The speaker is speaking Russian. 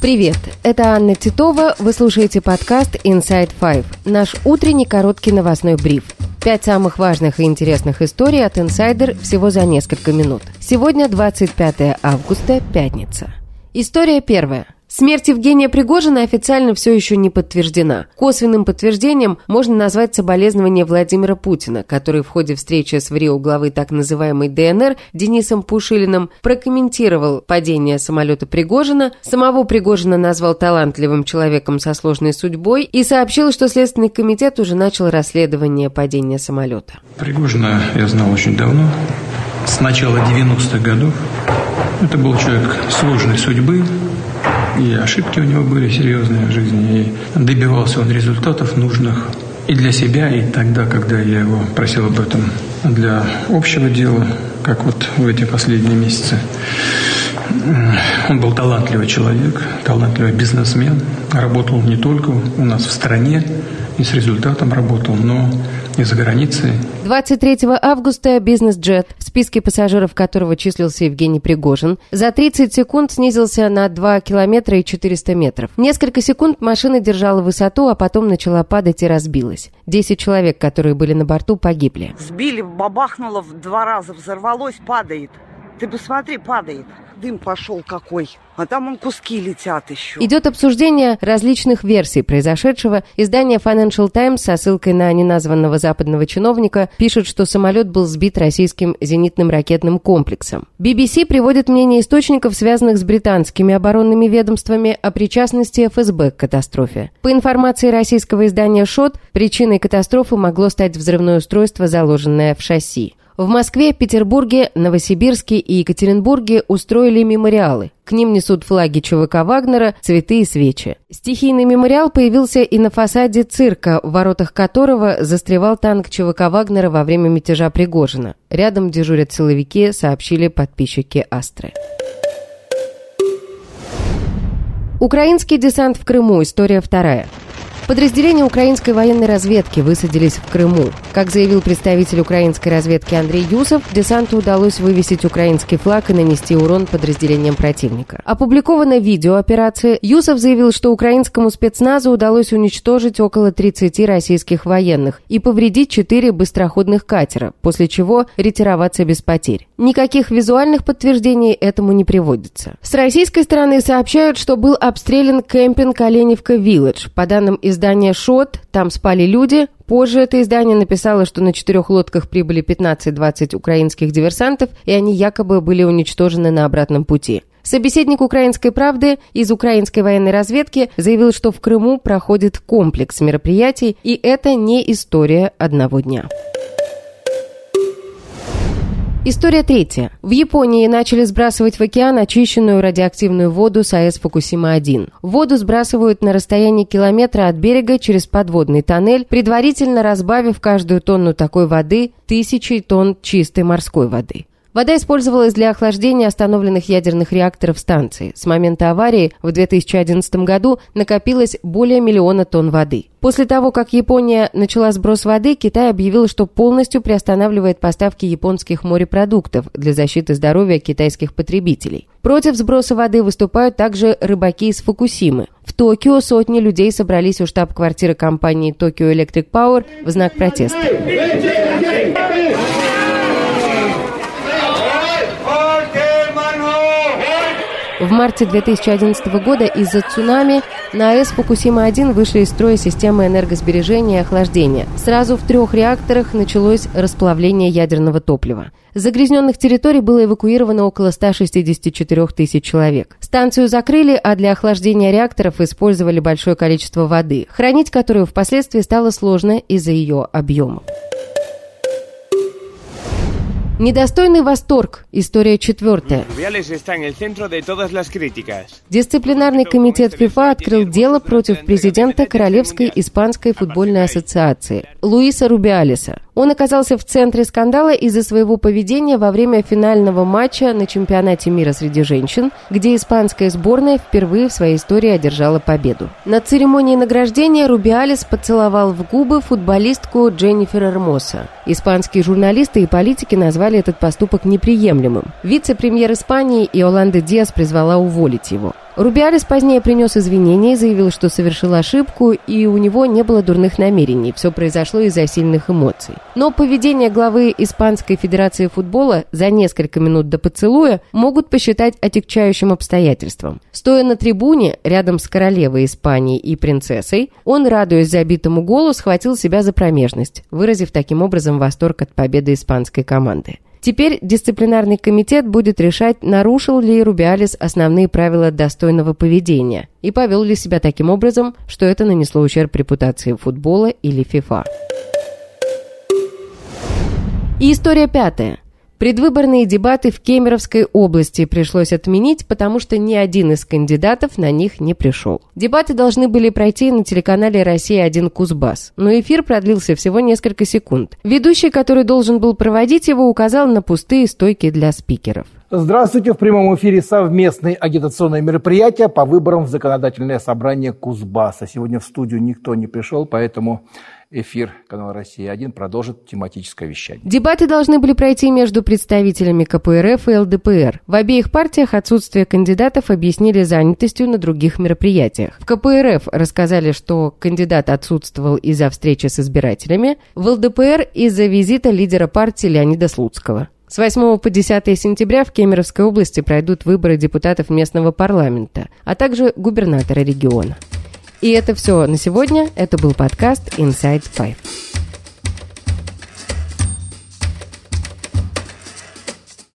Привет, это Анна Титова. Вы слушаете подкаст Inside Five, наш утренний короткий новостной бриф. Пять самых важных и интересных историй от Insider всего за несколько минут. Сегодня 25 августа, пятница. История первая. Смерть Евгения Пригожина официально все еще не подтверждена. Косвенным подтверждением можно назвать соболезнование Владимира Путина, который в ходе встречи с ВРИО главы так называемой ДНР Денисом Пушилиным прокомментировал падение самолета Пригожина, самого Пригожина назвал талантливым человеком со сложной судьбой и сообщил, что Следственный комитет уже начал расследование падения самолета. Пригожина я знал очень давно, с начала 90-х годов. Это был человек сложной судьбы, и ошибки у него были серьезные в жизни, и добивался он результатов нужных и для себя, и тогда, когда я его просил об этом для общего дела, как вот в эти последние месяцы. Он был талантливый человек, талантливый бизнесмен, работал не только у нас в стране, и с результатом работал, но и за границей. 23 августа бизнес-джет, в списке пассажиров которого числился Евгений Пригожин, за 30 секунд снизился на 2 километра и 400 метров. Несколько секунд машина держала высоту, а потом начала падать и разбилась. 10 человек, которые были на борту, погибли. Сбили, бабахнуло в два раза, взорвалось, падает. Ты посмотри, падает дым пошел какой. А там он куски летят еще. Идет обсуждение различных версий произошедшего. Издание Financial Times со ссылкой на неназванного западного чиновника пишет, что самолет был сбит российским зенитным ракетным комплексом. BBC приводит мнение источников, связанных с британскими оборонными ведомствами, о причастности ФСБ к катастрофе. По информации российского издания «Шот», причиной катастрофы могло стать взрывное устройство, заложенное в шасси. В Москве, Петербурге, Новосибирске и Екатеринбурге устроили мемориалы. К ним несут флаги ЧВК Вагнера, цветы и свечи. Стихийный мемориал появился и на фасаде цирка, в воротах которого застревал танк ЧВК Вагнера во время мятежа Пригожина. Рядом дежурят силовики, сообщили подписчики Астры. Украинский десант в Крыму. История вторая. Подразделения украинской военной разведки высадились в Крыму. Как заявил представитель украинской разведки Андрей Юсов, десанту удалось вывесить украинский флаг и нанести урон подразделениям противника. Опубликовано видео операции. Юсов заявил, что украинскому спецназу удалось уничтожить около 30 российских военных и повредить 4 быстроходных катера, после чего ретироваться без потерь. Никаких визуальных подтверждений этому не приводится. С российской стороны сообщают, что был обстрелян кемпинг Оленевка-Вилледж. По данным из издание «Шот», там спали люди. Позже это издание написало, что на четырех лодках прибыли 15-20 украинских диверсантов, и они якобы были уничтожены на обратном пути. Собеседник «Украинской правды» из украинской военной разведки заявил, что в Крыму проходит комплекс мероприятий, и это не история одного дня. История третья. В Японии начали сбрасывать в океан очищенную радиоактивную воду с АЭС Фукусима-1. Воду сбрасывают на расстоянии километра от берега через подводный тоннель, предварительно разбавив каждую тонну такой воды тысячей тонн чистой морской воды. Вода использовалась для охлаждения остановленных ядерных реакторов станции. С момента аварии в 2011 году накопилось более миллиона тонн воды. После того, как Япония начала сброс воды, Китай объявил, что полностью приостанавливает поставки японских морепродуктов для защиты здоровья китайских потребителей. Против сброса воды выступают также рыбаки из Фукусимы. В Токио сотни людей собрались у штаб-квартиры компании Tokyo Electric Power в знак протеста. В марте 2011 года из-за цунами на АЭС Фукусима-1 вышли из строя системы энергосбережения и охлаждения. Сразу в трех реакторах началось расплавление ядерного топлива. С загрязненных территорий было эвакуировано около 164 тысяч человек. Станцию закрыли, а для охлаждения реакторов использовали большое количество воды, хранить которую впоследствии стало сложно из-за ее объемов. Недостойный восторг. История четвертая. Дисциплинарный комитет ФИФА открыл дело против президента Королевской испанской футбольной ассоциации Луиса Рубиалиса. Он оказался в центре скандала из-за своего поведения во время финального матча на чемпионате мира среди женщин, где испанская сборная впервые в своей истории одержала победу. На церемонии награждения Рубиалис поцеловал в губы футболистку Дженнифер Эрмоса. Испанские журналисты и политики назвали этот поступок неприемлемым. Вице-премьер Испании Иоланда Диас призвала уволить его. Рубиалис позднее принес извинения и заявил, что совершил ошибку, и у него не было дурных намерений. Все произошло из-за сильных эмоций. Но поведение главы Испанской Федерации футбола за несколько минут до поцелуя могут посчитать отягчающим обстоятельством. Стоя на трибуне рядом с королевой Испании и принцессой, он, радуясь забитому голу, схватил себя за промежность, выразив таким образом восторг от победы испанской команды. Теперь дисциплинарный комитет будет решать, нарушил ли Рубиалис основные правила достойного поведения и повел ли себя таким образом, что это нанесло ущерб репутации футбола или ФИФА. И история пятая. Предвыборные дебаты в Кемеровской области пришлось отменить, потому что ни один из кандидатов на них не пришел. Дебаты должны были пройти на телеканале «Россия-1 Кузбасс», но эфир продлился всего несколько секунд. Ведущий, который должен был проводить его, указал на пустые стойки для спикеров. Здравствуйте! В прямом эфире совместное агитационное мероприятие по выборам в законодательное собрание Кузбасса. Сегодня в студию никто не пришел, поэтому эфир канала «Россия-1» продолжит тематическое вещание. Дебаты должны были пройти между представителями КПРФ и ЛДПР. В обеих партиях отсутствие кандидатов объяснили занятостью на других мероприятиях. В КПРФ рассказали, что кандидат отсутствовал из-за встречи с избирателями, в ЛДПР из-за визита лидера партии Леонида Слуцкого. С 8 по 10 сентября в Кемеровской области пройдут выборы депутатов местного парламента, а также губернатора региона. И это все на сегодня. Это был подкаст Inside Five.